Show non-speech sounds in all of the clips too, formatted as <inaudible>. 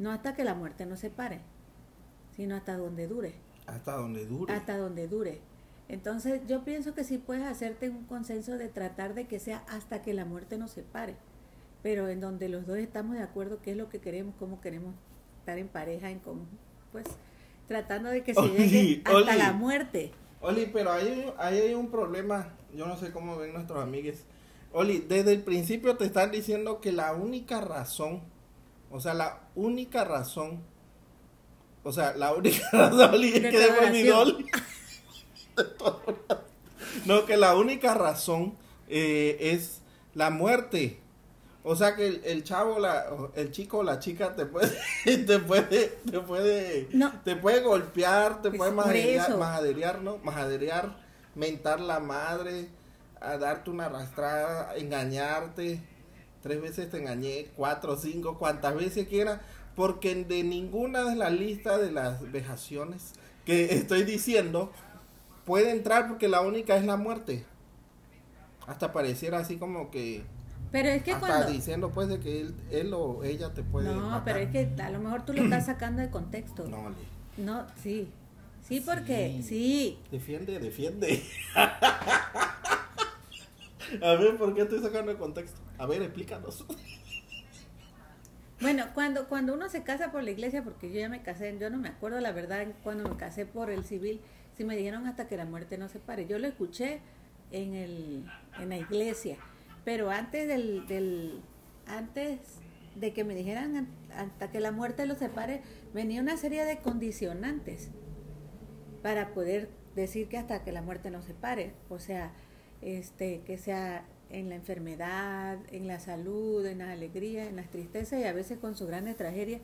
No hasta que la muerte nos separe, sino hasta donde dure. Hasta donde dure. Hasta donde dure. Entonces yo pienso que sí puedes hacerte un consenso de tratar de que sea hasta que la muerte nos separe, pero en donde los dos estamos de acuerdo qué es lo que queremos, cómo queremos estar en pareja, en común, pues tratando de que se Oli, llegue hasta Oli. la muerte. Oli, pero ahí, ahí hay un problema. Yo no sé cómo ven nuestros amigues. Oli, desde el principio te están diciendo que la única razón, o sea, la única razón, o sea, la única <laughs> razón, es que. De toda oración. No, que la única razón eh, es la muerte. O sea que el, el chavo, la, el chico o la chica te puede, <laughs> te puede, te puede, No. te puede golpear, te Pues puede majaderear, majaderear, ¿no? Majaderear, mentar la madre, a darte una arrastrada, engañarte. Tres veces te engañé, cuatro, cinco, cuantas veces quiera, porque de ninguna de las listas de las vejaciones que estoy diciendo puede entrar porque la única es la muerte. Hasta pareciera así como que Pero es que hasta cuando... diciendo pues de que él, él o ella te puede No, matar. pero es que a lo mejor tú lo estás sacando de contexto. No. No, sí. Sí, porque Sí. sí. Defiende, defiende. <laughs> <laughs> A ver, ¿por qué estoy sacando el contexto? A ver, explícanos. Bueno, cuando, cuando uno se casa por la iglesia, porque yo ya me casé, yo no me acuerdo la verdad cuando me casé por el civil, si me dijeron hasta que la muerte no se pare. Yo lo escuché en, el, en la iglesia, pero antes del, del antes de que me dijeran an- hasta que la muerte los separe, venía una serie de condicionantes para poder decir que hasta que la muerte nos separe, o sea, este, que sea en la enfermedad, en la salud, en la alegría, en las tristezas y a veces con su grandes tragedias.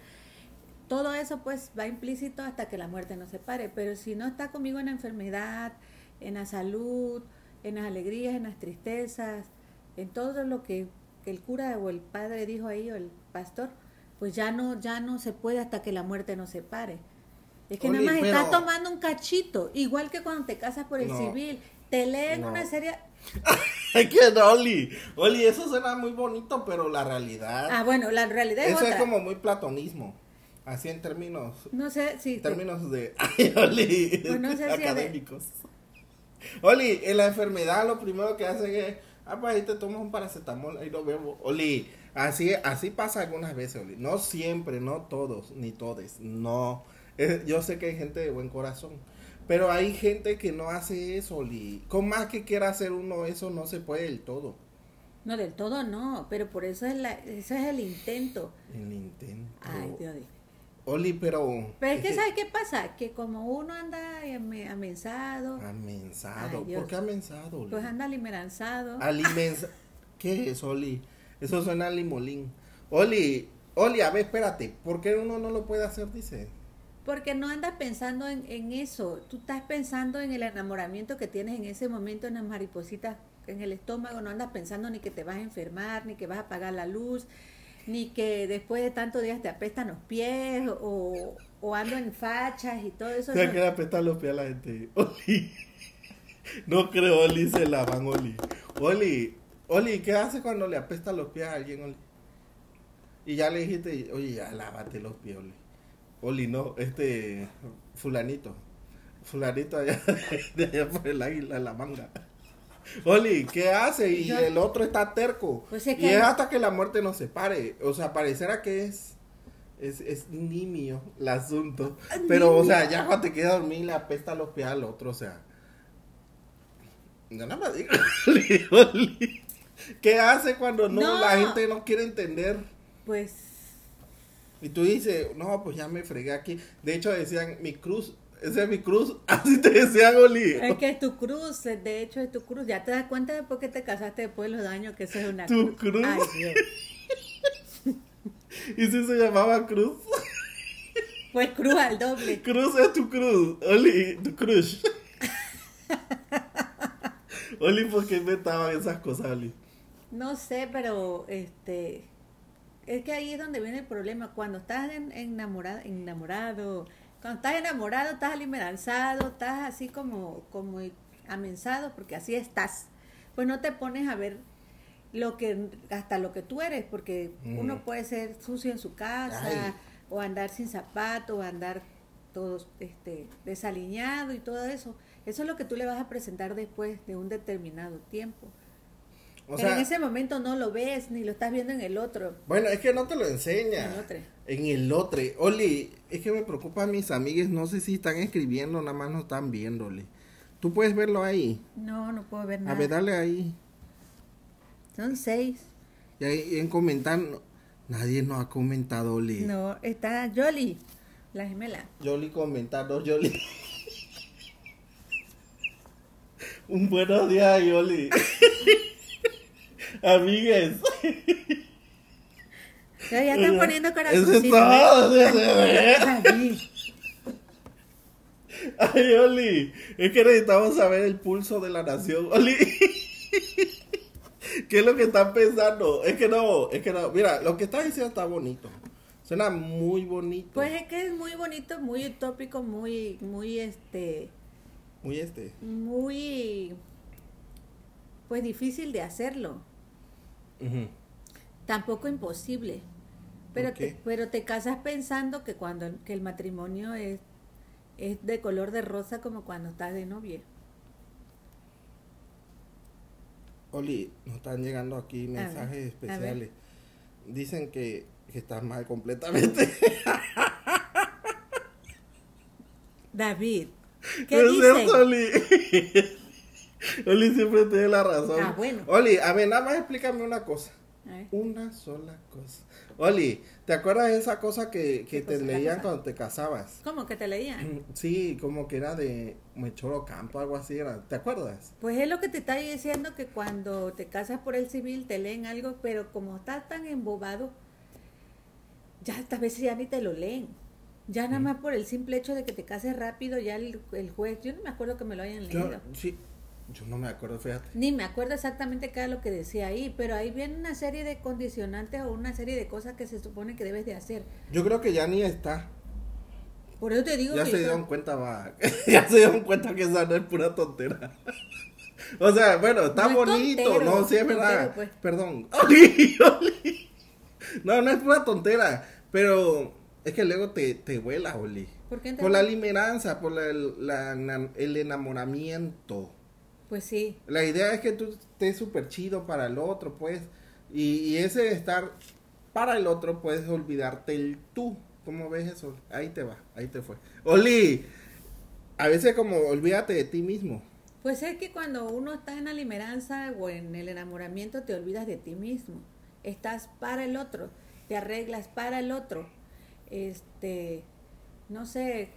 Todo eso pues va implícito hasta que la muerte nos separe, pero si no está conmigo en la enfermedad, en la salud, en las alegrías, en las tristezas, en todo lo que, el cura o el padre dijo ahí o el pastor, pues ya no, ya no se puede hasta que la muerte nos separe. Es que Oli, nada más estás tomando un cachito, igual que cuando te casas por el No. civil, te leen No. una serie... No, Oli. Oli, eso suena muy bonito, pero la realidad. Ah, bueno, la realidad es eso otra. es como muy platonismo. Así en términos. No sé si... En términos de. <laughs> Ay, Oli. Pues no sé si académicos. Oli, en la enfermedad lo primero que hacen es. Ah, pues ahí te tomas un paracetamol, ahí lo vemos. Oli, así, así pasa algunas veces, Oli. No siempre, no todos, ni todes. No. Eh, yo sé que hay gente de buen corazón. Pero hay gente que no hace eso, Oli. Con más que quiera hacer uno, eso no se puede del todo. No, del todo no, pero por eso es, la, ese es el intento. El intento. Ay, Dios mío. Oli, pero. Pero es que, ¿sabes qué pasa? Que como uno anda ame- amensado, Amensado. Ay. ¿Por qué amensado, Oli? pues anda limeranzado. Alimensa. <laughs> ¿Qué es, Oli? Eso suena a limolín. Oli, Oli, a ver, espérate. ¿Por qué uno no lo puede hacer? Dice. Porque no andas pensando en, en eso. Tú estás pensando en el enamoramiento que tienes en ese momento, en las maripositas en el estómago. No andas pensando ni que te vas a enfermar, ni que vas a apagar la luz, ni que después de tantos días te apestan los pies, o, o ando en fachas y todo eso. Se no. queda apestar los pies a la gente. <laughs> Oli. No creo, Oli, se lavan, Oli. Oli, Oli, ¿qué hace cuando le apesta los pies a alguien, Oli? Y ya le dijiste, oye, ya lávate los pies, Oli. Oli, no, este, fulanito. Fulanito allá, <laughs> de allá por el águila, la manga. Oli, ¿qué hace? Y el otro está terco. Pues es y que- es hasta que la muerte nos separe. O sea, pareciera que es, es, es nimio el asunto. Pero, o sea, ya cuando te queda dormir le apesta los pies al otro, o sea. No nada más digo, <laughs> Oli, Oli. ¿Qué hace cuando no, No. la gente no quiere entender? Pues Y tú dices, no, pues ya me fregué aquí. De hecho, decían, mi cruz, esa es mi cruz. <laughs> Así te decían, Oli. Es que es tu cruz, de hecho es tu cruz. Ya te das cuenta después que te casaste después de los daños que eso es una Tu cruz. Ay, Dios. <laughs> Y si se llamaba cruz. Pues cruz al doble. Cruz es tu cruz. Oli, tu cruz. <laughs> Oli, ¿por qué inventaban esas cosas, Oli? No sé, pero este es que ahí es donde viene el problema. Cuando estás en- enamorado, enamorado, cuando estás enamorado, estás alimeranzado, estás así como, como amensado, porque así estás. Pues no te pones a ver lo que hasta lo que tú eres, porque Mm. uno puede ser sucio en su casa, Ay. o andar sin zapato, o andar todo este, desaliñado y todo eso. Eso es lo que tú le vas a presentar después de un determinado tiempo. O Pero sea, en ese momento no lo ves ni lo estás viendo en el otro. bueno, es que no te lo enseña. En el otro. En el otro. Oli, es que me preocupa a mis amigues, no sé si están escribiendo, nada más no están viéndole. Tú puedes verlo ahí. No, no puedo ver A nada. ver, dale ahí. Son seis. Y ahí en comentar, nadie nos ha comentado, Oli. No, está Jolly, la gemela. Yoli comentando, Yoli. <laughs> Un buenos días, Yoli. <laughs> Amigues. Ya, ya están poniendo Eso es corazoncitos. todo. Allí. Ay, Oli. Es que necesitamos saber el pulso de la nación, Oli. ¿Qué es lo que están pensando? Es que no, es que no. Mira, lo que estás diciendo está bonito. Suena muy bonito. Pues es que es muy bonito, muy utópico, muy, muy este, Muy este. muy, pues difícil de hacerlo. Ujú. Tampoco imposible. Pero te, pero te casas pensando que cuando que el matrimonio es, es de color de rosa como cuando estás de novia. Oli, nos están llegando aquí mensajes ver. especiales. Dicen que, que estás mal completamente. <laughs> David, <laughs> ¿qué Oli. <laughs> <laughs> Oli siempre tiene la razón. Ah, bueno. Oli, a ver, nada más explícame una cosa. A. Una sola cosa. Oli, ¿te acuerdas de esa cosa que, que ¿Qué te leían cuando te casabas? ¿Cómo que te leían? <clears throat> Sí, como que era de Mechoro Campo, algo así era. ¿Te acuerdas? Pues es lo que te está diciendo que cuando te casas por el civil te leen algo, pero como estás tan embobado, ya esta veces ya ni te lo leen. Ya nada más por el simple hecho de que te cases rápido, ya el, el juez, yo no me acuerdo que me lo hayan Yo, leído. sí, yo no me acuerdo, fíjate. Ni me acuerdo exactamente qué era lo que decía ahí, pero ahí viene una serie de condicionantes o una serie de cosas que se supone que debes de hacer. Yo creo que ya ni está. Por eso te digo Ya que se yo- dieron cuenta, va. <laughs> ya se dieron cuenta que esa no es pura tontera. <laughs> o sea, bueno, está No es bonito, tontero, no, sí es verdad. tontero, pues. Perdón. <laughs> No, no es pura tontera, pero es que luego te, te vuela, Oli. ¿Por qué Por la limeranza, por la- la- el enamoramiento. Pues sí, La idea es que tú estés súper chido para el otro, pues. Y, y ese estar para el otro, puedes olvidarte el tú. ¿Cómo ves eso? Ahí te va, ahí te fue. Oli, a veces como olvídate de ti mismo. Pues es que cuando uno está en la limeranza o en el enamoramiento te olvidas de ti mismo. Estás para el otro, te arreglas para el otro. Este, no sé,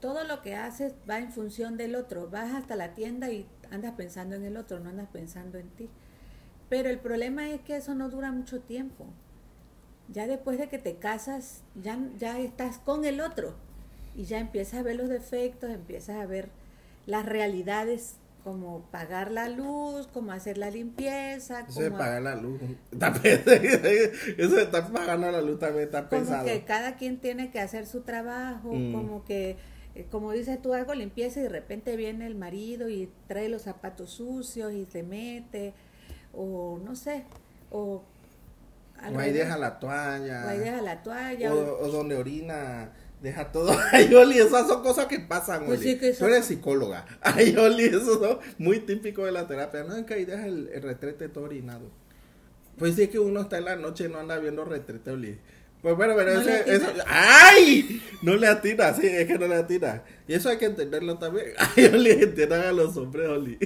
todo lo que haces va en función del otro. Vas hasta la tienda y andas pensando en el otro, no andas pensando en ti. Pero el problema es que eso no dura mucho tiempo. Ya después de que te casas, ya, ya estás con el otro y ya empiezas a ver los defectos, empiezas a ver las realidades como pagar la luz, como hacer la limpieza, Eso de como, pagar la luz. <laughs> <laughs> Eso de estar pagando la luz también está como pesado. que cada quien tiene que hacer su trabajo, Mm. como que, como dices tú, hago limpieza y de repente viene el marido y trae los zapatos sucios y se mete, o no sé, o... al O ahí deja la toalla. o ahí deja la toalla, O, donde orina, deja todo. <laughs> Ay, Oli, esas son cosas que pasan, Pues Oli. sí, que Tú eres psicóloga. <laughs> Ay, Oli, eso es muy típico de la terapia. No, es que ahí deja el, el retrete todo orinado. Pues sí, que uno está en la noche y no anda viendo retrete, Oli. Pues bueno, pero ¿No le ese, eso... ¡Ay! No le atina, sí, es que no le atina. Y eso hay que entenderlo también. <laughs> Ay, Oli, entiendan a los hombres, Oli.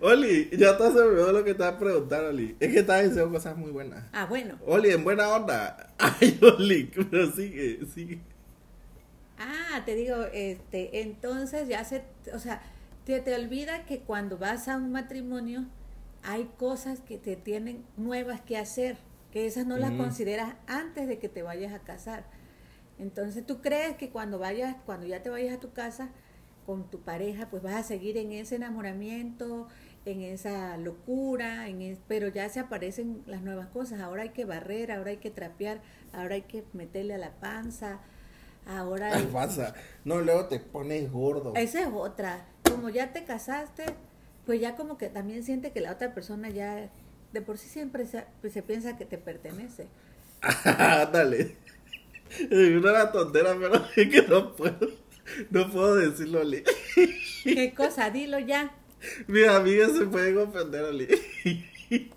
Oli, ya te me olvidó lo que te estaba preguntando, Oli. Es que estás diciendo cosas muy buenas. Ah, bueno. Oli, en buena onda. <laughs> Ay, Oli, pero sigue, sigue. Ah, te digo, este, entonces ya se, o sea, te, te olvida que cuando vas a un matrimonio hay cosas que te tienen nuevas que hacer, que esas no las consideras antes de que te vayas a casar. Entonces tú crees que cuando vayas, cuando ya te vayas a tu casa con tu pareja, pues vas a seguir en ese enamoramiento, en esa locura, en es- pero ya se aparecen las nuevas cosas. Ahora hay que barrer, ahora hay que trapear, ahora hay que meterle a la panza, ahora ¿Qué hay- pasa? No, luego te pones gordo. esa es otra. Como ya te casaste, pues ya como que también siente que la otra persona ya de por sí siempre se, pues se piensa que te pertenece. <laughs> Dale. <laughs> Una la tontera, pero <laughs> es que no puedo. No puedo decirlo, Oli. ¿Qué cosa? Dilo ya. Mis amigas se pueden ofender, Oli.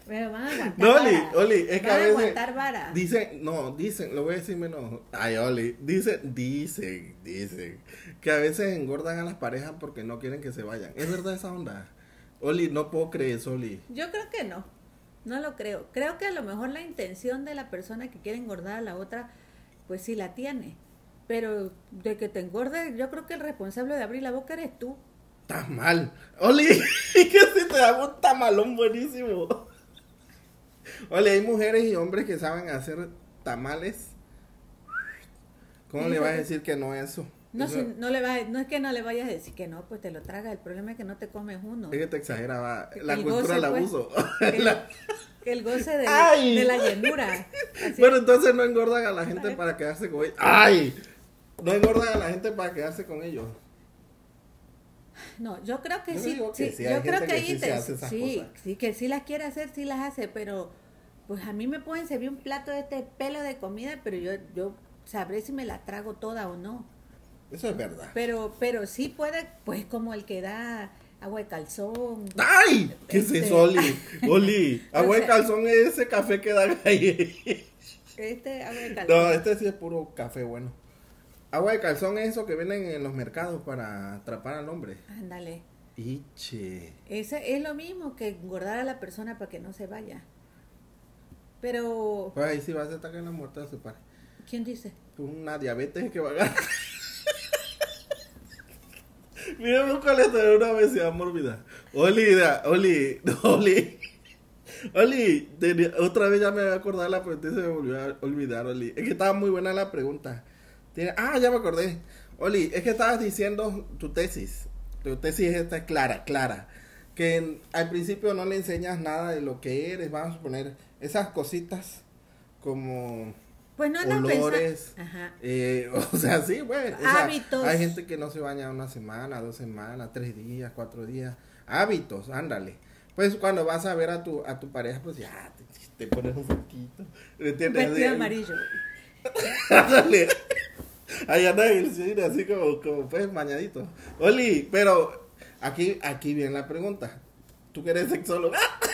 Pero van a aguantar No, Oli. Oli, es que Van a veces. aguantar vara. Dicen, no, dicen, lo voy a decir menos. Ay, Oli, dicen, dicen, dicen. Que a veces engordan a las parejas porque no quieren que se vayan. ¿Es verdad esa onda? Oli, no puedo creer eso, Oli. Yo creo que no. No lo creo. Creo que a lo mejor la intención de la persona que quiere engordar a la otra, pues sí la tiene. Pero de que te engorde, yo creo que el responsable de abrir la boca eres tú. Tamal. Oli, <laughs> que si te da un tamalón buenísimo. Oli, hay mujeres y hombres que saben hacer tamales. ¿Cómo le vas a decir que no es eso? No, Eso- si- no, le vas, no es que no le vayas a decir que no, pues te lo tragas. El problema es que no te comes uno. Es que te exageraba. La El cultura goce, del pues. abuso. El, <laughs> La- el goce de, la llenura. Así. Bueno, entonces no engordan a la gente para quedarse con ellos. ¡Ay! No engordan a la gente para quedarse con ellos. No, yo creo que Yo sí. digo que sí, sí, hay yo creo que sí sí, que sí las quiere hacer, sí las hace, pero pues a mí me pueden servir un plato de este pelo de comida, pero yo, yo sabré si me la trago toda o no. Eso es verdad. Pero, pero sí puede, pues como el que da agua de calzón. ¡Ay! ¿Qué es Este- eso, Oli? Oli, <laughs> agua de O sea- calzón es ese café que dan ahí. Este agua de calzón. No, este sí es puro café bueno. Agua de calzón es eso que venden en los mercados para atrapar al hombre. Ándale. Iche. Ese es lo mismo que engordar a la persona para que no se vaya. Pero, Pues ahí sí va a ataque en la muerte de su padre. ¿quién dice? Una diabetes que va a ganar. Mira, un colesterol una obesidad mórbida. Oli, da- Oli, Oli. Oli, tenía- otra vez ya me voy a acordar la pregunta y se me volvió a olvidar, Oli. Es que estaba muy buena la pregunta. Tiene- ah, ya me acordé. Oli, es que estabas diciendo tu tesis. Tu tesis esta es clara, clara. Que al principio no le enseñas nada de lo que eres. Vamos a poner esas cositas como Pues no olores. Ajá. eh, <laughs> o sea, sí, güey. o sea, Hábitos. hay gente que no se baña una semana, dos semanas, tres días, cuatro días. Hábitos, ándale. Pues cuando vas a ver a tu, a tu pareja, pues ya te, te pones un poquito. ¿Me Un vestido amarillo. <laughs> Ándale. Ahí anda el cine, así como, como pues bañadito. Oli, pero aquí, aquí viene la pregunta. ¿Tú que eres sexóloga? <laughs>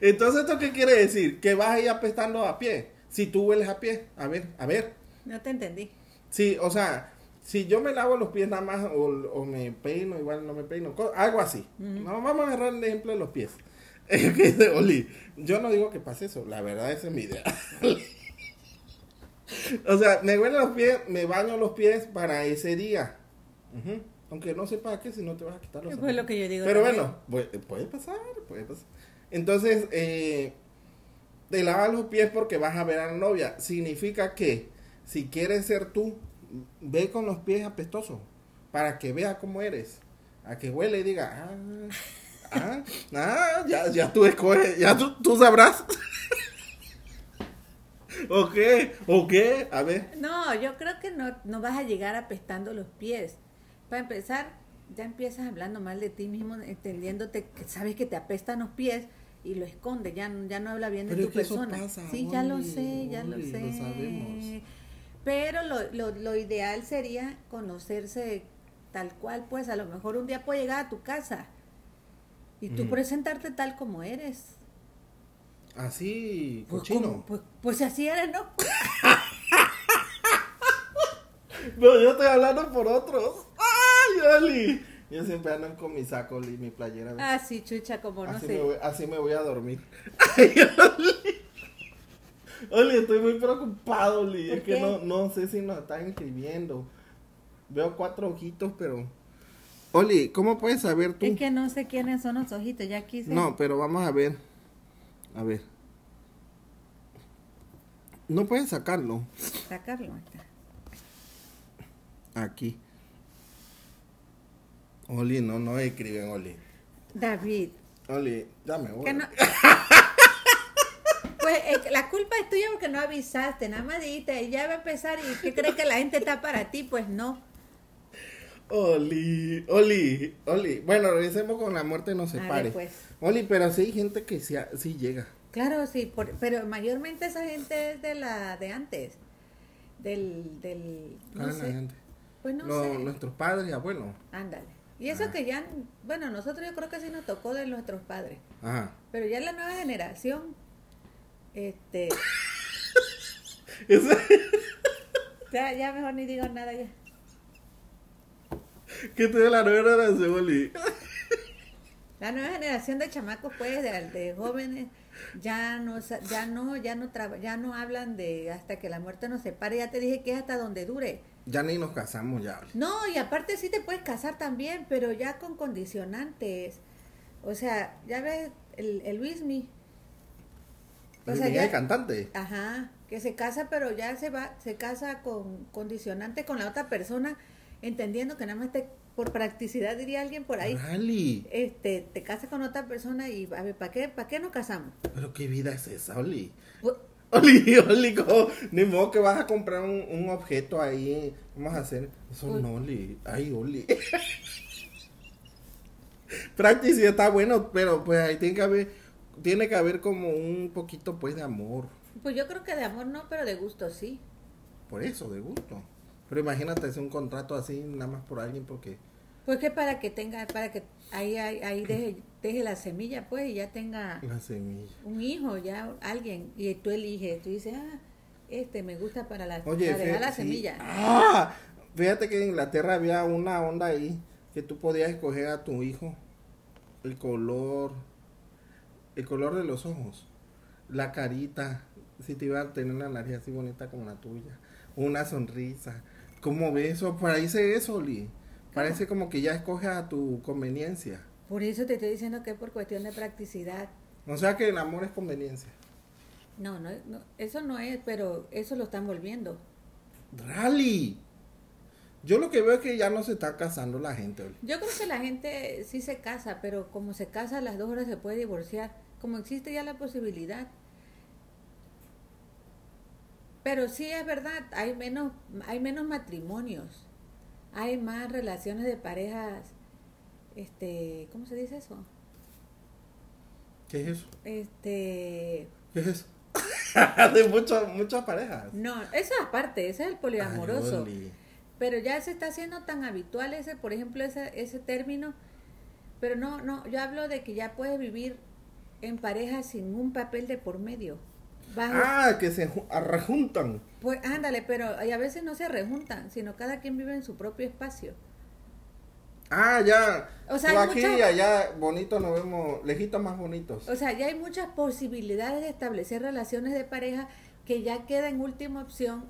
Entonces, ¿esto qué quiere decir? Que vas a ir apestando a pie. Si tú hueles a pie. A ver, a ver. No te entendí. Sí, o sea, si yo me lavo los pies nada más o, o me peino, igual no me peino, algo así. No, vamos a agarrar el ejemplo de los pies. <laughs> Dice, Oli, yo no digo que pase eso, la verdad esa es mi idea. <laughs> o sea, me huelen los pies, me baño los pies para ese día. Aunque no sé para qué, si no te vas a quitar los Pues lo que yo digo. Pero también. bueno, puede, puede pasar, puede pasar. Entonces, eh, te lavas los pies porque vas a ver a la novia. Significa que si quieres ser tú, ve con los pies apestosos para que vea cómo eres. A que huele y diga, ah, ah, ah, ya, ya tú escoges, ya tú, tú sabrás. <laughs> ¿O qué? ¿O qué? A ver. No, yo creo que no, no vas a llegar apestando los pies. Para empezar, ya empiezas hablando mal de ti mismo, entendiéndote que sabes que te apestan los pies y lo escondes, ya, no- ya no habla bien de tu es que eso persona. pasa, sí, ya lo sé, ya lo sé. lo sabemos. Pero lo, lo, lo ideal sería conocerse tal cual, pues a lo mejor un día puede llegar a tu casa y tú presentarte tal como eres. Así, Pues, cochino. como- pues, pues así eres, ¿no? <laughs> No, yo estoy hablando por otros. ¡Ay, Oli! Yo siempre ando con mi saco y mi playera. Ah, sí, chucha, como no así, sé. me voy, así me voy a dormir. <laughs> Ay, Oli. Oli, estoy muy preocupado, Oli. ¿Por Es que no, no sé si nos están escribiendo. Veo cuatro ojitos, pero... Oli, ¿cómo puedes saber tú? Es que no sé quiénes son los ojitos, ya quise No, pero vamos a ver. A ver. No puedes sacarlo. sacarlo. ahí está. Aquí. Oli, no, no escriben, Oli. David, Oli, dame, que no... <laughs> Pues eh, la culpa es tuya porque no avisaste, nada más dijiste, ya va a empezar y ¿qué crees que la gente está para ti? Pues no. Oli, Oli, Oli. Bueno, regresemos con la muerte nos A ver, separe. pues. Oli, pero sí hay gente que sí, sí llega. Claro, sí, por- pero mayormente esa gente es de la de antes. Del, del, no Ah, la sé, gente. pues no No, sé. Nuestros padres y abuelos. Ándale. Y eso que ya, bueno, nosotros yo creo que sí nos tocó de nuestros padres, Ajá. pero ya la nueva generación, este, <laughs> ya, ya mejor ni digo nada ya. ¿Qué te da la nueva generación, Oli? La nueva generación de chamacos, pues, de, de jóvenes, ya no, ya no, ya no, traba- ya no hablan de hasta que la muerte nos separe. Ya te dije que es hasta donde dure. Ya ni nos casamos ya. No, y aparte sí te puedes casar también, pero ya con condicionantes. O sea, ya ves el, el Luismi. O Luis sea, cantante. Ajá, que se casa, pero ya se va, se casa con condicionante con la otra persona, entendiendo que nada más te, por practicidad diría alguien por ahí, Rally. este, te casas con otra persona y a ver, ¿para qué, para qué nos casamos? Pero qué vida es esa, Oli. Pues, Oli, Oli, ¿cómo? ni modo que vas a comprar un, un objeto ahí. Vamos a hacer. Eso Uy. no, Oli. Ay, Oli. Practicidad está bueno, pero pues ahí tiene que haber, tiene que haber como un poquito pues de amor. pues yo creo que de amor no, pero de gusto sí. Por eso, de gusto. Pero imagínate hacer un contrato así, nada más por alguien, porque. Pues que para que tenga, para que ahí, ahí, ahí <clears throat> deje, deje la semilla, pues, y ya tenga La semilla. un hijo, ya alguien, y tú eliges, tú dices, ah, este me gusta para, la, Oye, para dejar la sí. semilla. Ah, fíjate que en Inglaterra había una onda ahí que tú podías escoger a tu hijo el color, el color de los ojos, la carita, si te iba a tener una nariz así bonita como la tuya, una sonrisa. ¿Cómo ves eso? Parece eso, Oli. Parece como que ya escoges a tu conveniencia. Por eso te estoy diciendo que es por cuestión de practicidad. O sea que el amor es conveniencia. No, no, no, eso no es, pero eso lo están volviendo. Rally. Yo lo que veo es que ya no se está casando la gente. Yo creo que la gente sí se casa, pero como se casa a las dos horas se puede divorciar, como existe ya la posibilidad. Pero sí es verdad, hay menos, hay menos matrimonios, hay más relaciones de parejas, este, ¿cómo se dice eso? ¿Qué es eso? Este, ¿Qué es eso? <laughs> de muchas muchas parejas. no, eso aparte, ese es el poliamoroso. Ay. Pero ya se está haciendo tan habitual ese, por ejemplo, ese, ese término. Pero no, no, yo hablo de que ya puedes vivir en pareja sin un papel de por medio. Bajo, Ah, que se ju- rejuntan. pues ándale, pero y a veces no se rejuntan, sino cada quien vive en su propio espacio. Ah, ya. O sea, aquí y allá, bonito, nos vemos, lejitos más bonitos. O sea, ya hay muchas posibilidades de establecer relaciones de pareja que ya queda en última opción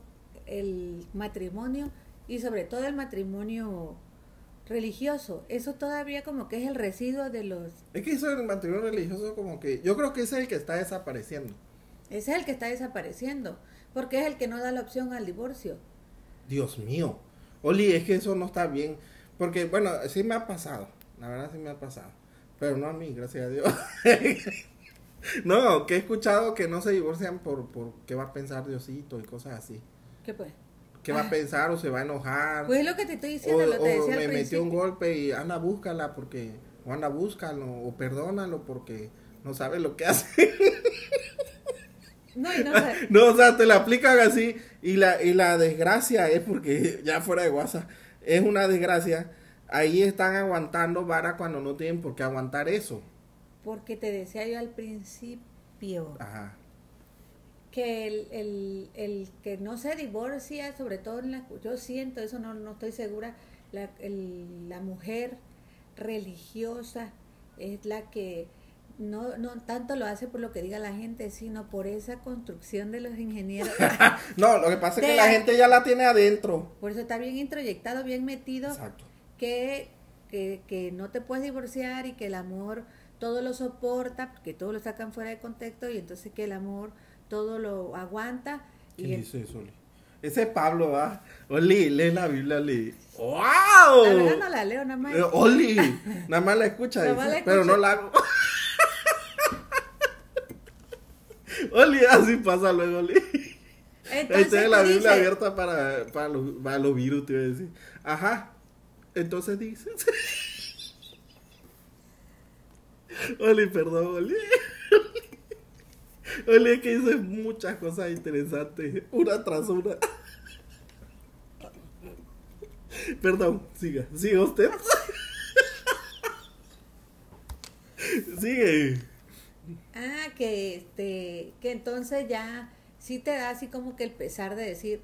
el matrimonio y sobre todo el matrimonio religioso. Eso todavía como que es el residuo de los Es que eso del matrimonio religioso como que, yo creo que ese es el que está desapareciendo. Ese es el que está desapareciendo, porque es el que no da la opción al divorcio. Dios mío. Oli, es que eso no está bien. Porque, bueno, sí me ha pasado. La verdad sí me ha pasado. Pero no a mí, gracias a Dios. <laughs> no, que he escuchado que no se divorcian por, por qué va a pensar Diosito y cosas así. ¿Qué pues? ¿Qué va Ah. a pensar o se va a enojar? Pues es lo que te estoy o diciendo, lo te o decía me metió un golpe y anda, búscala porque... O anda, búscalo o perdónalo porque no sabe lo que hace. No, y no, <laughs> No, o sea, te la aplican así y la, y la desgracia es porque, ya fuera de WhatsApp, es una desgracia. Ahí están aguantando vara cuando no tienen por qué aguantar eso. porque te decía yo al principio Ajá. que el, el, el que no se divorcia, sobre todo en la... Yo siento, eso no, no estoy segura, la, el- la mujer religiosa es la que no, no tanto lo hace por lo que diga la gente, sino por esa construcción de los ingenieros. <laughs> No, lo que pasa es que la gente ya la tiene adentro. Por eso está bien introyectado, bien metido, Exacto. que, que, que no te puedes divorciar y que el amor todo lo soporta, porque todo lo sacan fuera de contexto y entonces que el amor todo lo aguanta. ¿Qué Y dice eso, Oli? Ese es Pablo, ¿va? Oli, lee la Biblia, Oli. ¡Wow! la verdad no la leo nada más. Eh, Oli, <laughs> nada más la escucha, dice, la pero escucha. no la hago. Oli, así pasa luego, Oli. Ahí Entonces tiene la Biblia dices, abierta para, para, los, para los virus, te iba a decir. Ajá. Entonces dices. Oli, perdón, Oli. Oli, es que dice muchas cosas interesantes, una tras una. Perdón, siga, siga usted. Sigue. Ah, que este, que entonces ya sí te da así como que el pesar de decir,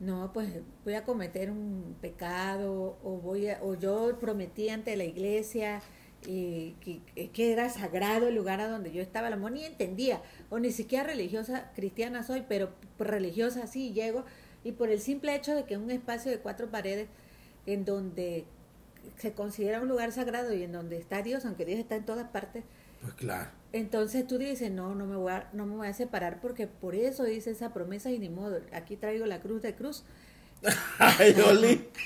no, pues voy a cometer un pecado o voy a, o yo prometí ante la iglesia y que, que era sagrado el lugar a donde yo estaba, la ni entendía, o ni siquiera religiosa cristiana soy, pero religiosa sí llego, y por el simple hecho de que un espacio de cuatro paredes en donde se considera un lugar sagrado y en donde está Dios, aunque Dios está en todas partes, Pues claro. entonces tú dices, no, no me voy a, no me voy a separar porque por eso dice esa promesa y ni modo, aquí traigo la cruz de cruz. <laughs> Ay, Oli. <laughs>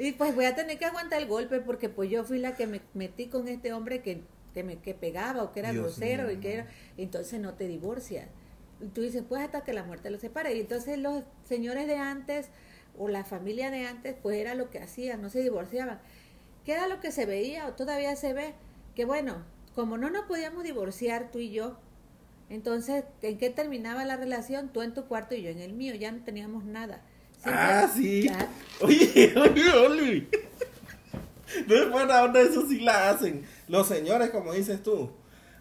Y pues voy a tener que aguantar el golpe porque pues yo fui la que me metí con este hombre que, que me que pegaba o que era Dios grosero mío. y que era, entonces no te divorcias. Y tú dices, pues hasta que la muerte los separe. Y entonces los señores de antes o la familia de antes, pues era lo que hacían, no se divorciaban. ¿Qué era lo que se veía o todavía se ve? Que bueno, como no nos podíamos divorciar tú y yo, entonces, ¿en qué terminaba la relación? Tú en tu cuarto y yo en el mío, ya no teníamos nada. Siempre- Ah, sí. Ya- Oye, <laughs> oye, Oli. No es buena onda, eso sí la hacen. Los señores, como dices tú.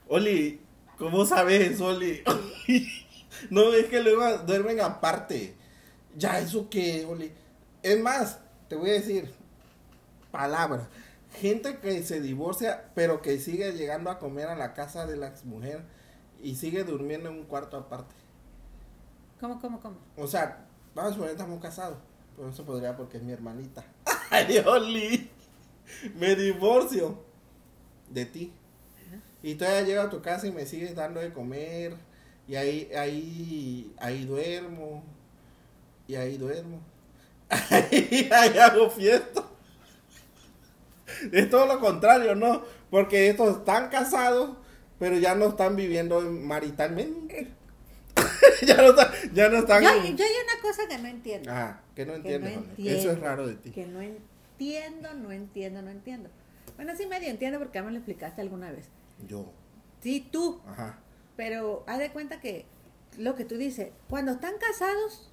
Oli, ¿cómo sabes Oli? <laughs> No, es que luego duermen aparte. Ya, ¿eso qué, Oli? Es más, te voy a decir, palabra. Gente que se divorcia, pero que sigue llegando a comer a la casa de la mujer y sigue durmiendo en un cuarto aparte. ¿Cómo, cómo, cómo? O sea, vamos a suponer estamos casados. Pero eso podría porque es mi hermanita. <laughs> Ay, Oli. Me divorcio de ti. Y todavía llego a tu casa y me sigues dando de comer. Y ahí, ahí, ahí duermo. Y ahí duermo. <laughs> Ahí, ahí hago fiesta. <laughs> Es todo lo contrario, ¿no? Porque estos están casados, pero ya no están viviendo maritalmente. <laughs> ya no están, ya no están. Yo, yo hay una cosa que no entiendo. Ah, que no que entiendo, Eso es raro de ti. Que no entiendo, no entiendo, no entiendo. Bueno, sí medio entiendo porque ya me lo explicaste alguna vez. Yo. Sí, tú, Ajá. pero haz de cuenta que lo que tú dices, cuando están casados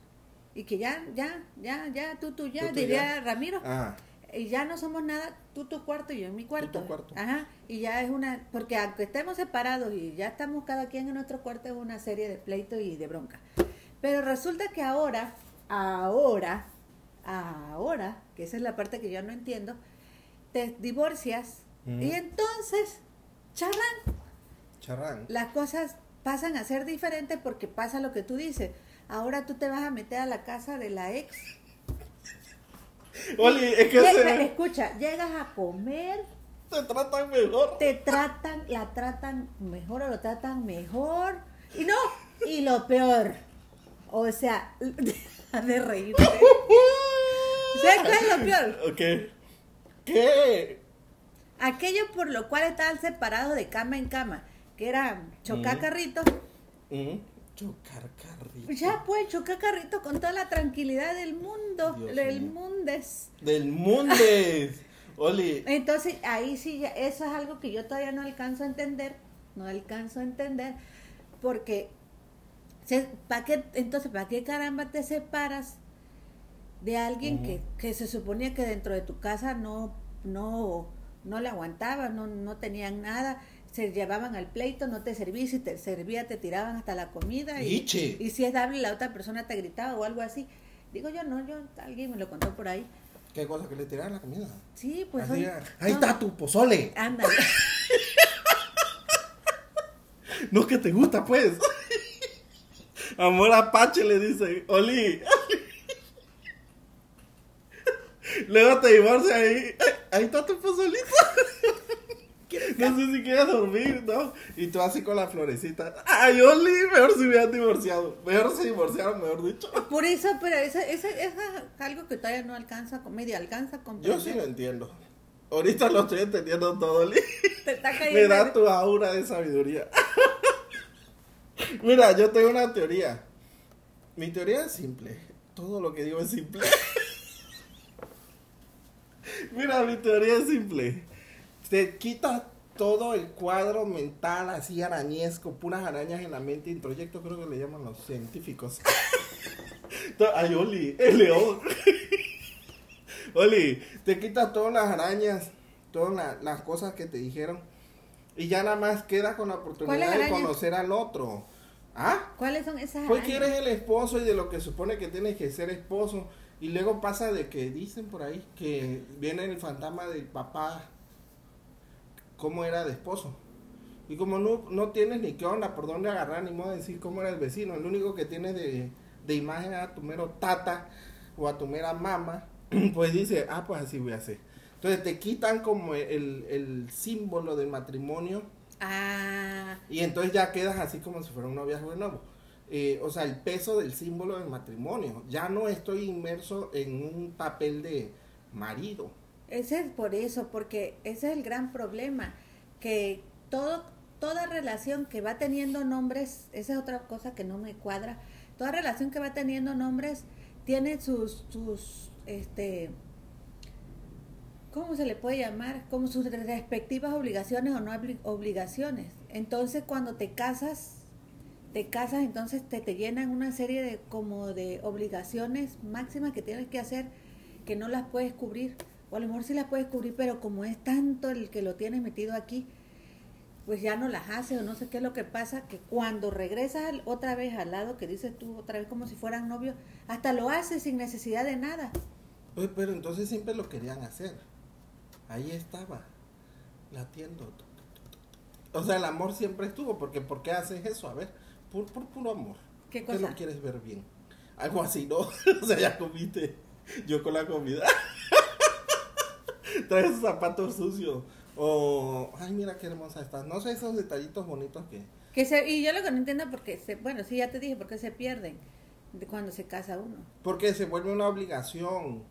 y que ya, ya, ya, ya, tú, tú, ya, Tú, tú, diría ya. Ramiro, Ah, y ya no somos nada, tú tu cuarto y yo en mi cuarto. tu cuarto. Ajá, y ya es una, porque aunque estemos separados y ya estamos cada quien en nuestro cuarto, es una serie de pleitos y de bronca. Pero resulta que ahora, ahora, ahora, que esa es la parte que yo no entiendo, te divorcias y entonces, charran, charrán. las cosas pasan a ser diferentes porque pasa lo que tú dices. Ahora tú te vas a meter a la casa de la ex Oli, es que Llega- se escucha, llegas a comer, te tratan mejor. te tratan, la tratan mejor o lo tratan mejor. Y no, y lo peor. O sea, <laughs> de reírte. ¿Sabes cuál es lo peor? Ok. ¿Qué? Aquello por lo cual estaban separados de cama en cama, que era chocar Mm. carritos. Mm, Chocar carrito. Ya pues, chocar carritos con toda la tranquilidad del mundo, Dios del mío. mundes. Del mundo. <laughs> Oli. Entonces, ahí sí, ya- eso es algo que yo todavía no alcanzo a entender, no alcanzo a entender, porque, ¿para qué, entonces, ¿para qué caramba te separas de alguien que, que se suponía que dentro de tu casa no, no, no le aguantaban, no, no tenían nada, se llevaban al pleito, no te servía, y si te servía te tiraban hasta la comida y, y si es dable la otra persona te gritaba o algo así. Digo yo, no, yo, alguien me lo contó por ahí. ¿Qué cosa que le tiraron la comida? Sí, pues... Ah, ahí está tu pozole. Ándale. <laughs> No que te gusta, pues. Amor apache le dice, Oli. Luego te divorcias ahí. Ahí está tu pozolito. No sé si quieres dormir, ¿no? Y tú así con la florecita. Ay, Oli, mejor si hubieran divorciado. Mejor se divorciaron, mejor dicho. Por eso, pero eso es algo que todavía no alcanza, medio alcanza a Yo sí lo entiendo. Ahorita lo estoy entendiendo todo, Oli. Te está <laughs> Me cayendo. da tu aura de sabiduría. <laughs> Mira, yo tengo una teoría. Mi teoría es simple. Todo lo que digo es simple. <laughs> Mira, mi teoría es simple. Te quitas todo el cuadro mental así arañesco, puras arañas en la mente, introyecto creo que le llaman los científicos. <laughs> Ay, Oli, el león. <laughs> Oli, te quita todas las arañas, todas las cosas que te dijeron y ya nada más queda con la oportunidad de conocer al otro. ¿Ah? ¿Cuáles son esas Pues que eres el esposo y de lo que supone que tienes que ser esposo. Y luego pasa de que dicen por ahí que viene el fantasma del papá, cómo era de esposo. Y como no, no tienes ni qué onda, por dónde agarrar, ni modo de decir cómo era el vecino. El único que tienes de, de imagen a tu mero tata o a tu mera mamá, <clears throat> pues dice, ah, pues así voy a hacer. Entonces te quitan como el, el símbolo del matrimonio. Ah. Y entonces ya quedas así como si fuera un noviazgo de nuevo. Eh, o sea, el peso del símbolo del matrimonio. Ya no estoy inmerso en un papel de marido. Ese es por eso, porque ese es el gran problema, que todo, toda relación que va teniendo nombres, esa es otra cosa que no me cuadra, toda relación que va teniendo nombres tiene sus, sus este, ¿cómo se le puede llamar? Como sus respectivas obligaciones o no obligaciones. Entonces, cuando te casas, te casas, entonces te, te llenan una serie de como de obligaciones máximas que tienes que hacer que no las puedes cubrir. O a lo mejor sí las puedes cubrir, pero como es tanto el que lo tienes metido aquí, pues ya no las hace o no sé qué es lo que pasa, que cuando regresas otra vez al lado que dices tú, otra vez como si fueran novios, hasta lo haces sin necesidad de nada. Pues, pero entonces siempre lo querían hacer. Ahí estaba, latiendo. O sea, el amor siempre estuvo, porque ¿por qué haces eso? A ver, por, puro amor. ¿Qué cosa? Que no quieres ver bien. Algo así, ¿no? <laughs> o sea, ya comiste. Yo con la comida. <laughs> Traes zapatos sucios. O, ay, mira qué hermosa estás. No sé, esos detallitos bonitos que... que se, y yo lo que no entiendo porque, se, bueno, sí, ya te dije, porque se pierden de cuando se casa uno. Porque se vuelve una obligación.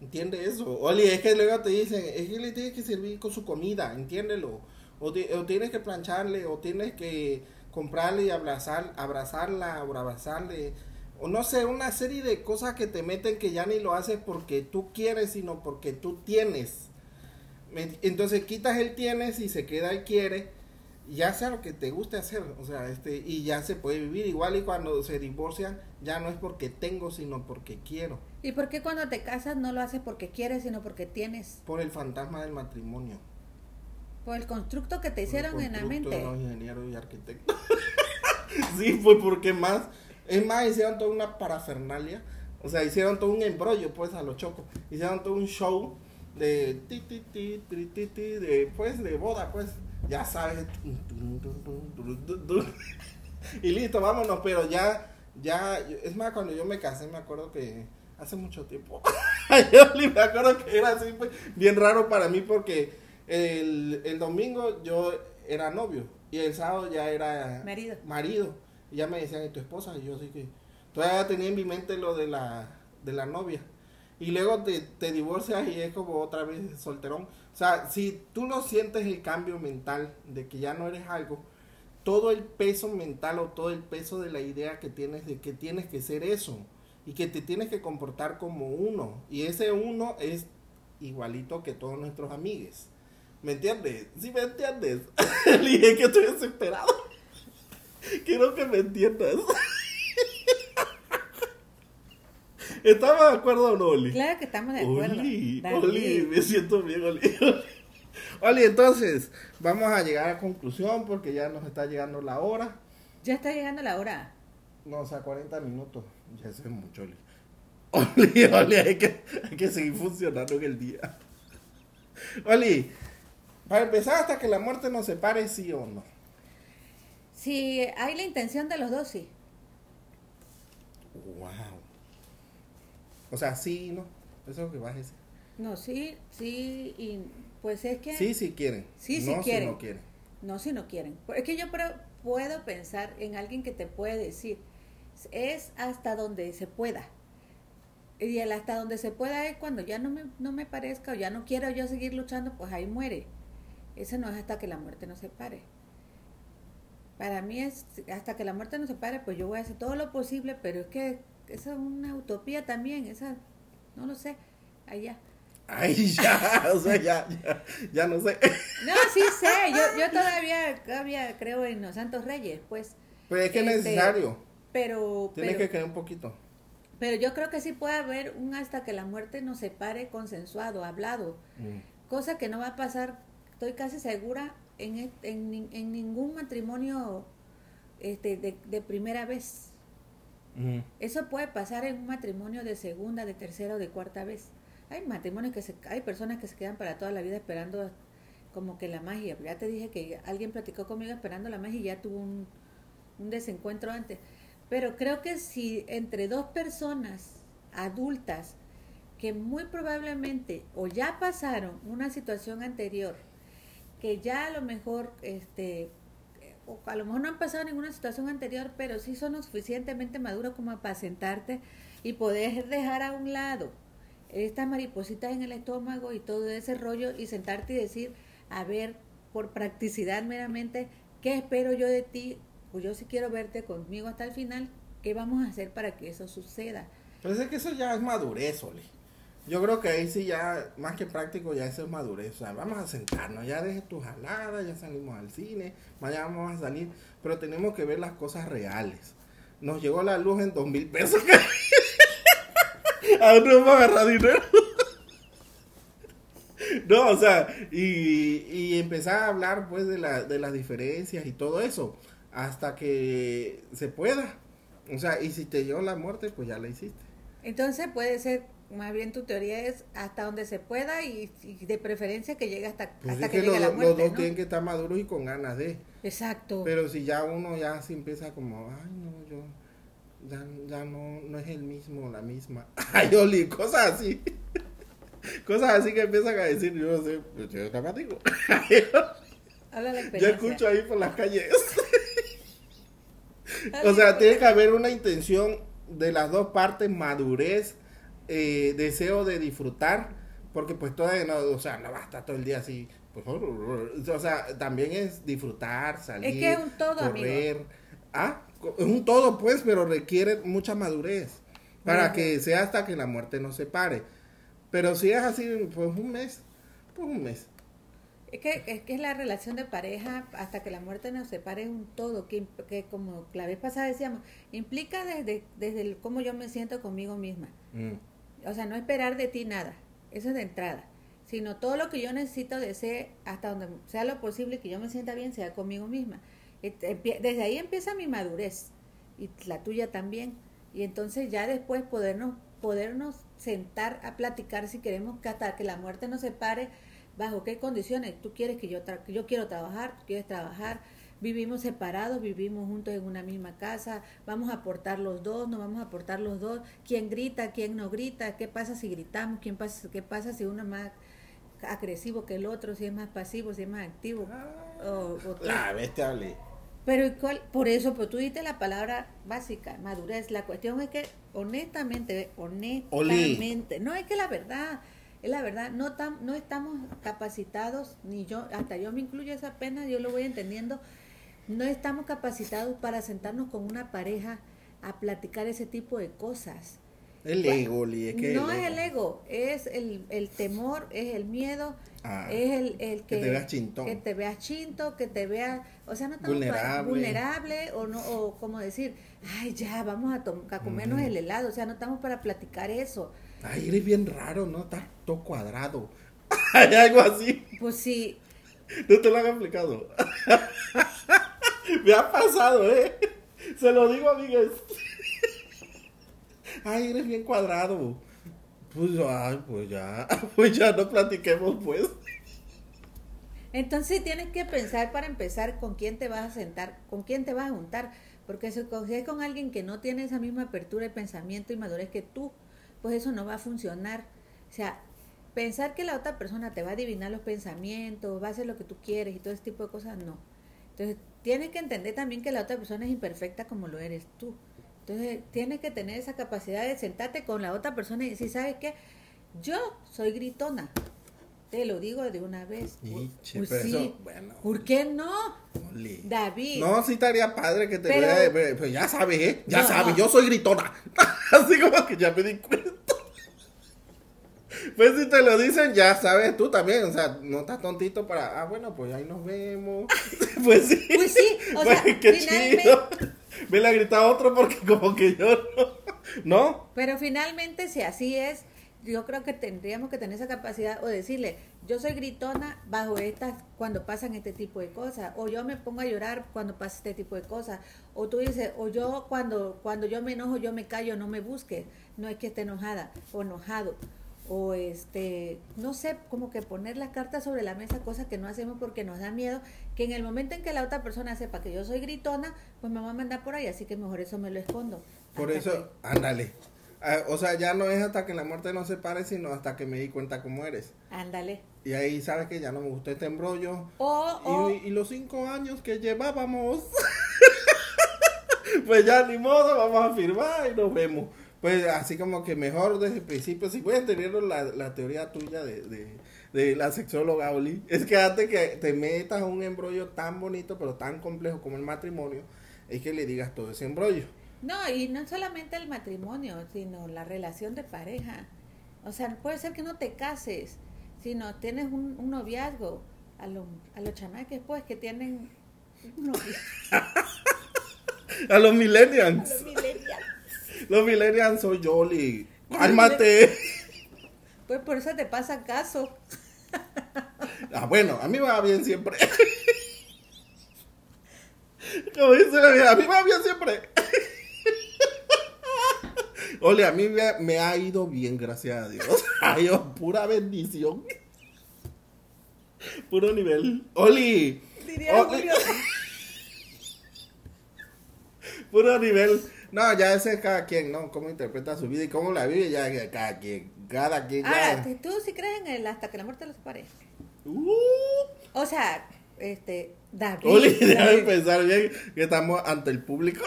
¿Entiende eso? Oli, es que luego te dicen, es que le tienes que servir con su comida, entiéndelo. O, o tienes que plancharle, o tienes que comprarle y abrazar, abrazarla o abrazarle, o no sé, una serie de cosas que te meten que ya ni lo haces porque tú quieres, sino porque tú tienes. Entonces quitas el tienes y se queda el quiere, ya sea lo que te guste hacer, o sea, este, y ya se puede vivir igual y cuando se divorcian ya no es porque tengo, sino porque quiero. ¿Y por qué cuando te casas no lo haces porque quieres, sino porque tienes? Por el fantasma del matrimonio. Por el constructo que te hicieron en la mente. De los ingenieros y arquitectos. <laughs> sí, fue porque más. Es más, hicieron toda una parafernalia. O sea, hicieron todo un embrollo, pues, a los chocos. Hicieron todo un show de ti, ti, ti, ti, ti, ti, de, pues, de boda, pues. Ya sabes. <laughs> y listo, vámonos. Pero ya, ya. Es más, cuando yo me casé, me acuerdo que hace mucho tiempo. <laughs> yo me acuerdo que era así, pues, bien raro para mí porque el, el domingo yo era novio y el sábado ya era marido. marido. Ya me decían, ¿y tu esposa? Y yo así que todavía tenía en mi mente lo de la, de la novia. Y luego te, te divorcias y es como otra vez solterón. O sea, si tú no sientes el cambio mental de que ya no eres algo, todo el peso mental o todo el peso de la idea que tienes de que tienes que ser eso y que te tienes que comportar como uno. Y ese uno es igualito que todos nuestros amigos. ¿Me entiendes? ¿Sí me entiendes? <laughs> Le dije que estoy desesperado. Quiero que me entiendas. ¿Estamos de acuerdo o no, Oli? Claro que estamos de acuerdo. Oli, Oli me siento bien, Oli. Oli, entonces, vamos a llegar a conclusión porque ya nos está llegando la hora. Ya está llegando la hora. No, o sea, 40 minutos. Ya es mucho, Oli. Oli, Oli, hay que, hay que seguir funcionando en el día. Oli, para empezar, hasta que la muerte nos separe, sí o no. Si hay la intención de los dos, sí. Wow. O sea, sí, ¿no? Eso es lo que vas a decir. No, sí, sí, y pues es que... Sí, sí quieren. Sí, sí quieren. Si no quieren. No, si no quieren. Es que yo puedo pensar en alguien que te puede decir, es hasta donde se pueda. Y el hasta donde se pueda es cuando ya no me, no me parezca o ya no quiero yo seguir luchando, pues ahí muere. Ese no es hasta que la muerte nos separe. Para mí es hasta que la muerte nos separe, pues yo voy a hacer todo lo posible, pero es que esa es una utopía también, esa, no lo sé, allá. Ay, <laughs> ya, o sea, ya, ya, ya no sé. No, sí sé, yo, yo todavía, todavía creo en los Santos Reyes, pues. Pero es que es Este, necesario. Pero, Tienes pero, que creer un poquito. pero yo creo que sí puede haber un hasta que la muerte nos separe consensuado, hablado. Mm. Cosa que no va a pasar, estoy casi segura, en, est- en, en ningún matrimonio este, de, de primera vez. Eso puede pasar en un matrimonio de segunda, de tercera o de cuarta vez. Hay matrimonios que se, hay personas que se quedan para toda la vida esperando como que la magia. Ya te dije que alguien platicó conmigo esperando la magia y ya tuvo un, un desencuentro antes. Pero creo que si entre dos personas adultas que muy probablemente o ya pasaron una situación anterior, que ya a lo mejor este o a lo mejor no han pasado ninguna situación anterior, pero sí son lo suficientemente maduros como para sentarte y poder dejar a un lado estas maripositas en el estómago y todo ese rollo y sentarte y decir, a ver, por practicidad meramente, ¿qué espero yo de ti? Pues yo sí quiero verte conmigo hasta el final, ¿qué vamos a hacer para que eso suceda? Es que eso ya es madurez, Oli. Yo creo que ahí sí ya, más que práctico, ya eso es madurez. O sea, vamos a sentarnos, ya deje tu jalada, ya salimos al cine, mañana vamos a salir, pero tenemos que ver las cosas reales. Nos llegó la luz en dos mil pesos. <laughs> ¿A dónde vamos a agarrar dinero? <laughs> No, o sea, y, y empezar a hablar pues de, la, de las diferencias y todo eso, hasta que se pueda. O sea, y si te llegó la muerte, pues ya la hiciste. Entonces puede ser, más bien tu teoría es hasta donde se pueda y, y de preferencia que llegue hasta, Pues hasta es que, que llegue los, la los muerte. dos ¿no? tienen que estar maduros y con ganas de. Exacto. Pero si ya uno ya se empieza como, ay no, yo ya, ya no, no es el mismo, la misma. <laughs> Ay, Oli, cosas así. <laughs> Cosas así que empiezan a decir, yo no sé, pues yo dramático. <laughs> Habla la Yo escucho ahí por las calles. O sea, tiene que haber una intención de las dos partes, madurez, eh, deseo de disfrutar, porque pues todavía no, o sea, no basta todo el día así. pues, o sea, también es disfrutar, salir, Es que es un todo, correr. Ah, es un todo pues, pero requiere mucha madurez para que sea hasta que la muerte nos separe. Pero si es así, pues un mes, pues un mes. Es que, es que es la relación de pareja hasta que la muerte nos separe es un todo, que, que como la vez pasada decíamos, implica desde, desde el cómo yo me siento conmigo misma. Mm. O sea, no esperar de ti nada, eso es de entrada, sino todo lo que yo necesito desee hasta donde sea lo posible que yo me sienta bien, sea conmigo misma. Desde ahí empieza mi madurez y la tuya también. Y entonces ya después podernos, podernos sentar a platicar si queremos que hasta que la muerte nos separe, bajo qué condiciones. Tú quieres que yo, tra- yo quiero trabajar, tú quieres trabajar, vivimos separados, vivimos juntos en una misma casa, vamos a aportar los dos, no vamos a aportar los dos, quién grita, quién no grita, qué pasa si gritamos, quién pasa, qué pasa si uno es más agresivo que el otro, si es más pasivo, si es más activo. O- o tú. La bestia hablé. Pero ¿y cuál? por eso, pues tú diste la palabra básica, madurez. La cuestión es que honestamente, honestamente, no es que la verdad, es la verdad, no tam- no estamos capacitados, ni yo, hasta yo me incluyo esa pena, yo lo voy entendiendo, no estamos capacitados para sentarnos con una pareja a platicar ese tipo de cosas. El ego, Li, es que no es el ego, es el, el temor, es el miedo, Ah, es el, el que que, te veas chintón. que te veas chinto, que te veas, o sea, no estamos Vulnerable. vulnerable o no, o como decir, ay ya, vamos a, comernos el helado, o sea, no estamos para platicar eso. Ay, eres bien raro, ¿no? Estás todo cuadrado. <laughs> Hay algo así. Pues sí, No te lo han explicado. <laughs> <laughs> Me ha pasado, ¿eh? Se lo digo, amigas. Ay, eres bien cuadrado. Pues, ay, pues ya. <laughs> Pues ya no platiquemos, pues. entonces tienes que pensar para empezar con quién te vas a sentar, con quién te vas a juntar, porque si con- si es con alguien que no tiene esa misma apertura de pensamiento y madurez que tú, pues eso no va a funcionar. O sea, pensar que la otra persona te va a adivinar los pensamientos, va a hacer lo que tú quieres y todo ese tipo de cosas, no. Entonces, tienes que entender también que la otra persona es imperfecta como lo eres tú. Entonces, tienes que tener esa capacidad de sentarte con la otra persona y decir, ¿sabes qué? Yo soy gritona. Te lo digo de una vez. Pues pero sí. eso, bueno. ¿Por qué no? David. No, sí estaría padre que te Pero- vea, pero, pero ya sabes, ¿eh? Ya No, sabes, no. yo soy gritona. <laughs> Así como que ya me di cuenta. Pues si te lo dicen, ya sabes tú también, o sea, no estás tontito para, ah, bueno, pues ahí nos vemos. <laughs> pues sí. Pues sí, o sea, qué finalmente- chido. Vele a gritar a otro porque como que yo no. ¿No? Pero finalmente, si así es, yo creo que tendríamos que tener esa capacidad o decirle, yo soy gritona bajo estas cuando pasan este tipo de cosas, o yo me pongo a llorar cuando pasa este tipo de cosas, o tú dices, o yo cuando cuando yo me enojo, yo me callo, no me busques, no es que esté enojada o enojado. O este, no sé, como que poner las cartas sobre la mesa, cosas que no hacemos porque nos da miedo, que en el momento en que la otra persona sepa que yo soy gritona, pues me va a mandar por ahí, así que mejor eso me lo escondo. Por eso, ándale. Ah, o sea, ya no es hasta que la muerte nos separe, sino hasta que me di cuenta cómo eres. ándale. Y ahí sabes que ya no me gustó este embrollo. O, o, Y, y los cinco años que llevábamos. <laughs> pues ya ni modo, vamos a firmar y nos vemos. Pues así como que mejor desde el principio, si puedes tener la, la teoría tuya de, de, de la sexóloga Oli, es que antes que te metas a un embrollo tan bonito, pero tan complejo como el matrimonio, es que le digas todo ese embrollo. No, y no solamente el matrimonio, sino la relación de pareja. O sea, puede ser que no te cases, sino tienes un, un noviazgo. A, los a los chamaques, pues, que tienen un noviazgo. <laughs> A los millennials. Los millennials. Los millennials soy yo, Oli. Cálmate. Pues por eso te pasa caso. <laughs> Ah, bueno, a mí me va bien siempre. <laughs> Como dice la vieja, a mí me va bien siempre. <laughs> Ole, a mí me, me ha ido bien, gracias a Dios. Ay, oh, pura bendición. Puro nivel. Oli. Diría Oli. Puro nivel. No, ya ese es cada quien, ¿no? Cómo interpreta su vida y cómo la vive, ya es cada quien. Cada quien. ya. Ahora, tú sí crees en el hasta que la muerte los separe. Uh. O sea, este, David. Oli, <laughs> déjame pensar bien que estamos ante el público.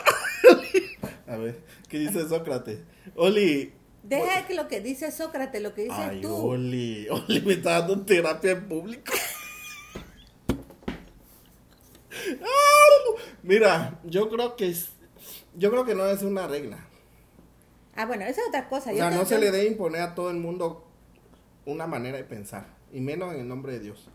<laughs> A ver, ¿qué dice Sócrates? Oli. Deja que lo que dice Sócrates, lo que dices Ay, tú. Oli. Oli me está dando terapia en público. <laughs> Ah, Mira, yo creo que es. Yo creo que no es una regla. Ah, bueno, esa es otra cosa. O sea, no se que- le debe imponer a todo el mundo una manera de pensar. Y menos en el nombre de Dios.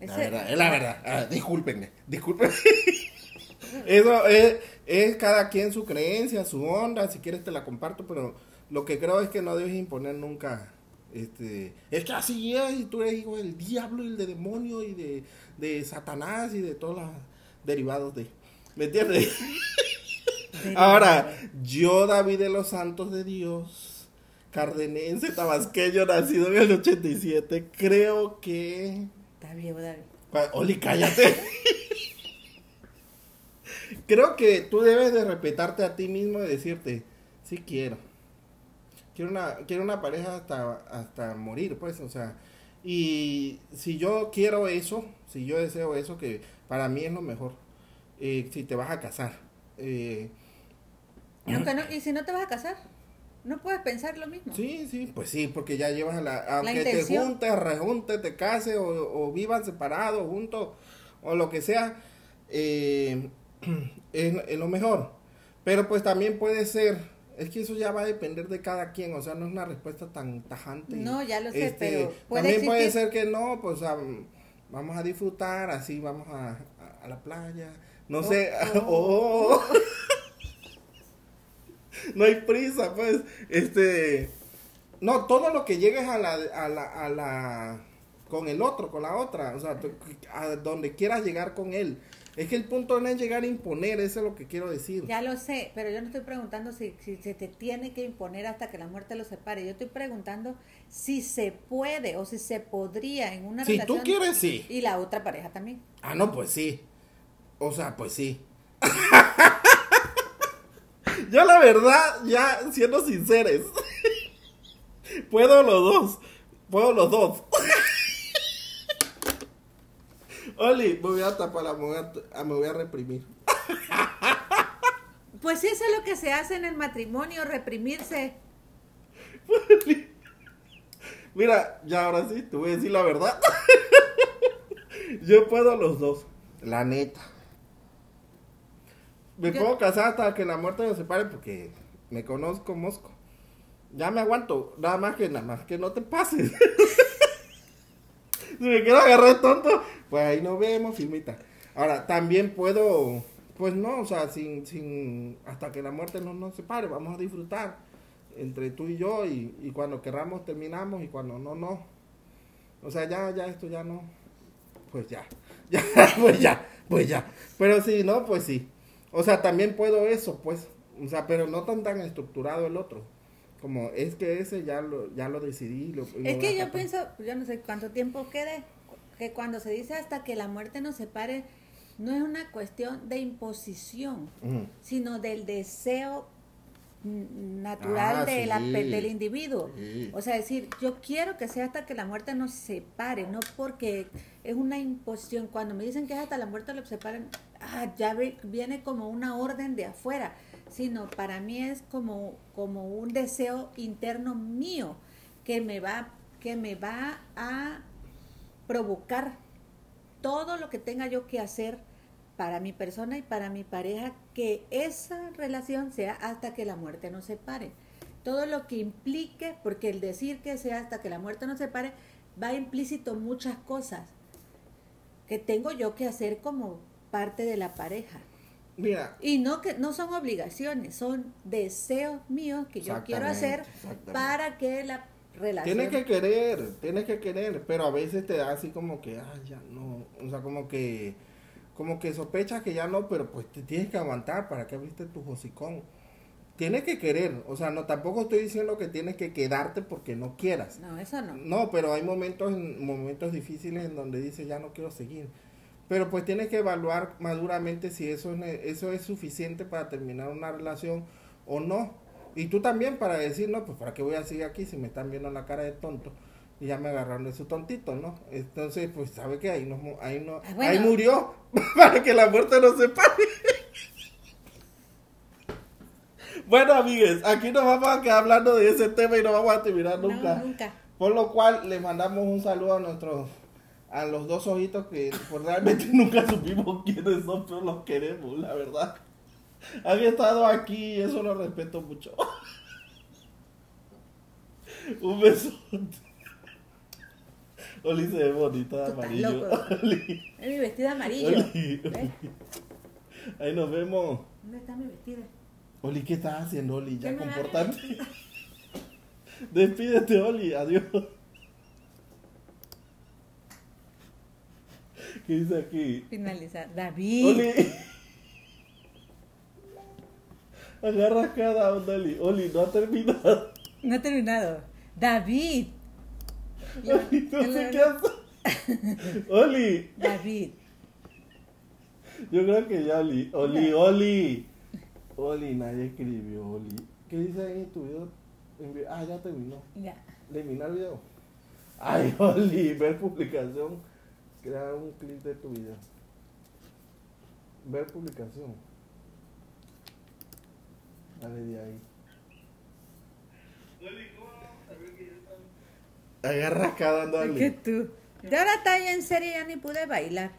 La ese- verdad, es la verdad. Ah, discúlpenme, discúlpenme. <laughs> Eso es, es cada quien su creencia, su onda. Si quieres te la comparto, pero lo que creo es que no debes imponer nunca. Este, es que así es, y tú eres hijo del diablo y del demonio y de, de Satanás y de todos los derivados de. ¿Me entiendes? <laughs> Ahora, yo, David de los Santos de Dios, cardenense, tabasqueño, nacido en el 87, creo que. Está David. Oli, cállate. <laughs> Creo que tú debes de respetarte a ti mismo y decirte, sí quiero. Quiero una, quiero una pareja hasta, hasta morir, pues, o sea. Y si yo quiero eso, si yo deseo eso, que para mí es lo mejor. eh, si te vas a casar. Eh, Aunque no- ¿Y si no te vas a casar? ¿No puedes pensar lo mismo? Sí, sí, pues sí, porque ya llevas la... Aunque te intención. juntes, rejuntes, te cases o, o vivan separados, juntos, o lo que sea, eh, <clears throat> es, es lo mejor. Pero pues también puede ser, es que eso ya va a depender de cada quien, o sea, no es una respuesta tan tajante. No, ya lo sé, Este, pero puede también puede existir- ser que no, pues am, vamos a disfrutar, así vamos a, a- a la playa, no Oh, sé, <laughs> oh. oh. <laughs> no hay prisa, pues, este, no, todo lo que llegues a la, a la, a la, con el otro, con la otra, o sea, a donde quieras llegar con él. Es que el punto no es llegar a imponer, eso es lo que quiero decir. Ya lo sé, pero yo no estoy preguntando si, si se te tiene que imponer hasta que la muerte los separe. Yo estoy preguntando si se puede o si se podría en una Si relación. tú quieres, sí. Y la otra pareja también. Ah, no, pues sí. O sea, pues sí. <laughs> Yo la verdad, ya siendo sinceros, <laughs> puedo los dos. Puedo los dos. <laughs> Oli, me voy a tapar, me voy a, ah, me voy a reprimir. <laughs> Pues eso es lo que se hace en el matrimonio, reprimirse. Mira, ya ahora sí, te voy a decir la verdad. Yo puedo los dos. La neta. Me puedo casar hasta que la muerte nos separe porque me conozco mosco. Ya me aguanto, nada más que nada más que no te pases. <laughs> si me quiero agarrar tonto, pues ahí nos vemos, filmita. Ahora, también puedo, pues no, o sea, sin, sin, hasta que la muerte no nos separe, vamos a disfrutar entre tú y yo y, y cuando querramos terminamos y cuando no, no. O sea, ya, ya, esto ya no, pues ya, <laughs> ya, pues ya, pues ya. Pero si no, pues sí. O sea, también puedo eso, pues, o sea, pero no tan tan estructurado el otro. Como es que ese ya lo, ya lo decidí. Lo, lo Es que yo pienso, yo no sé cuánto tiempo quede, que cuando se dice hasta que la muerte nos separe, no es una cuestión de imposición, sino del deseo natural Ah, de la sí. del individuo. Sí. O sea, decir, yo quiero que sea hasta que la muerte nos separe, no porque es una imposición. Cuando me dicen que es hasta la muerte los separen, ah, ya viene como una orden de afuera, sino para mí es como, como un deseo interno mío que me va, que me va a provocar todo lo que tenga yo que hacer para mi persona y para mi pareja, que esa relación sea hasta que la muerte nos separe. Todo lo que implique, porque el decir que sea hasta que la muerte nos separe, va implícito muchas cosas que tengo yo que hacer como parte de la pareja. Mira, Y no que no son obligaciones, son deseos míos que yo quiero hacer para que la relación Tienes que querer, tienes que querer, pero a veces te da así como que, ah, ya no, o sea, como que, como que sospechas que ya no, pero pues te tienes que aguantar para que abriste tu hocicón. Tienes que querer, o sea, no, tampoco estoy diciendo que tienes que quedarte porque no quieras. No, eso no. No, pero hay momentos, momentos difíciles en donde dices, ya no quiero seguir. Pero pues tienes que evaluar maduramente si eso es, eso es suficiente para terminar una relación o no. Y tú también para decir, no, pues para qué voy a seguir aquí si me están viendo la cara de tonto. Y ya me agarraron de su tontito, ¿no? Entonces, pues, ¿sabe qué? Ahí, no, ahí, no, Ah, bueno. ahí murió <laughs> para que la muerte no se pare. <laughs> bueno, amigues, aquí nos vamos a quedar hablando de ese tema y no vamos a terminar No, nunca. nunca. Por lo cual le mandamos un saludo a nuestros a los dos ojitos que pues, realmente <laughs> nunca supimos quiénes son, pero los queremos, la verdad. Han estado aquí y eso lo respeto mucho. <laughs> un beso. Oli se ve bonita de amarillo. <laughs> Oli, Es mi vestido amarillo. Oli, ¿Ves? Ahí nos vemos. ¿Dónde está mi vestido? Oli, ¿qué estás haciendo, Oli? Ya ¿Qué me va a comportante. Despídete, Oli. Adiós. ¿Qué dice aquí? Finalizar. David. Oli. <laughs> Agarra cada onda, Oli. Oli, no ha terminado. No he terminado. David. <laughs> Oli, no sé qué hace. <laughs> Oli. David. Yo creo que ya, Oli. Oli, Oli. Oli, nadie escribió, Oli. ¿Qué dice ahí en tu video? Ah, ya terminó. Ya. Eliminar video. Ay, Oli, ver publicación. Crear un clip de tu video. Ver publicación. Dale de ahí. Agarra cada Es dale. que tú. De ahora está ya en serio, ya ni pude bailar.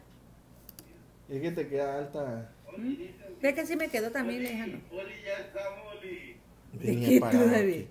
Es que te queda alta. Ve que sí me quedó también lejano. Venía ¿De qué para tú, aquí. David?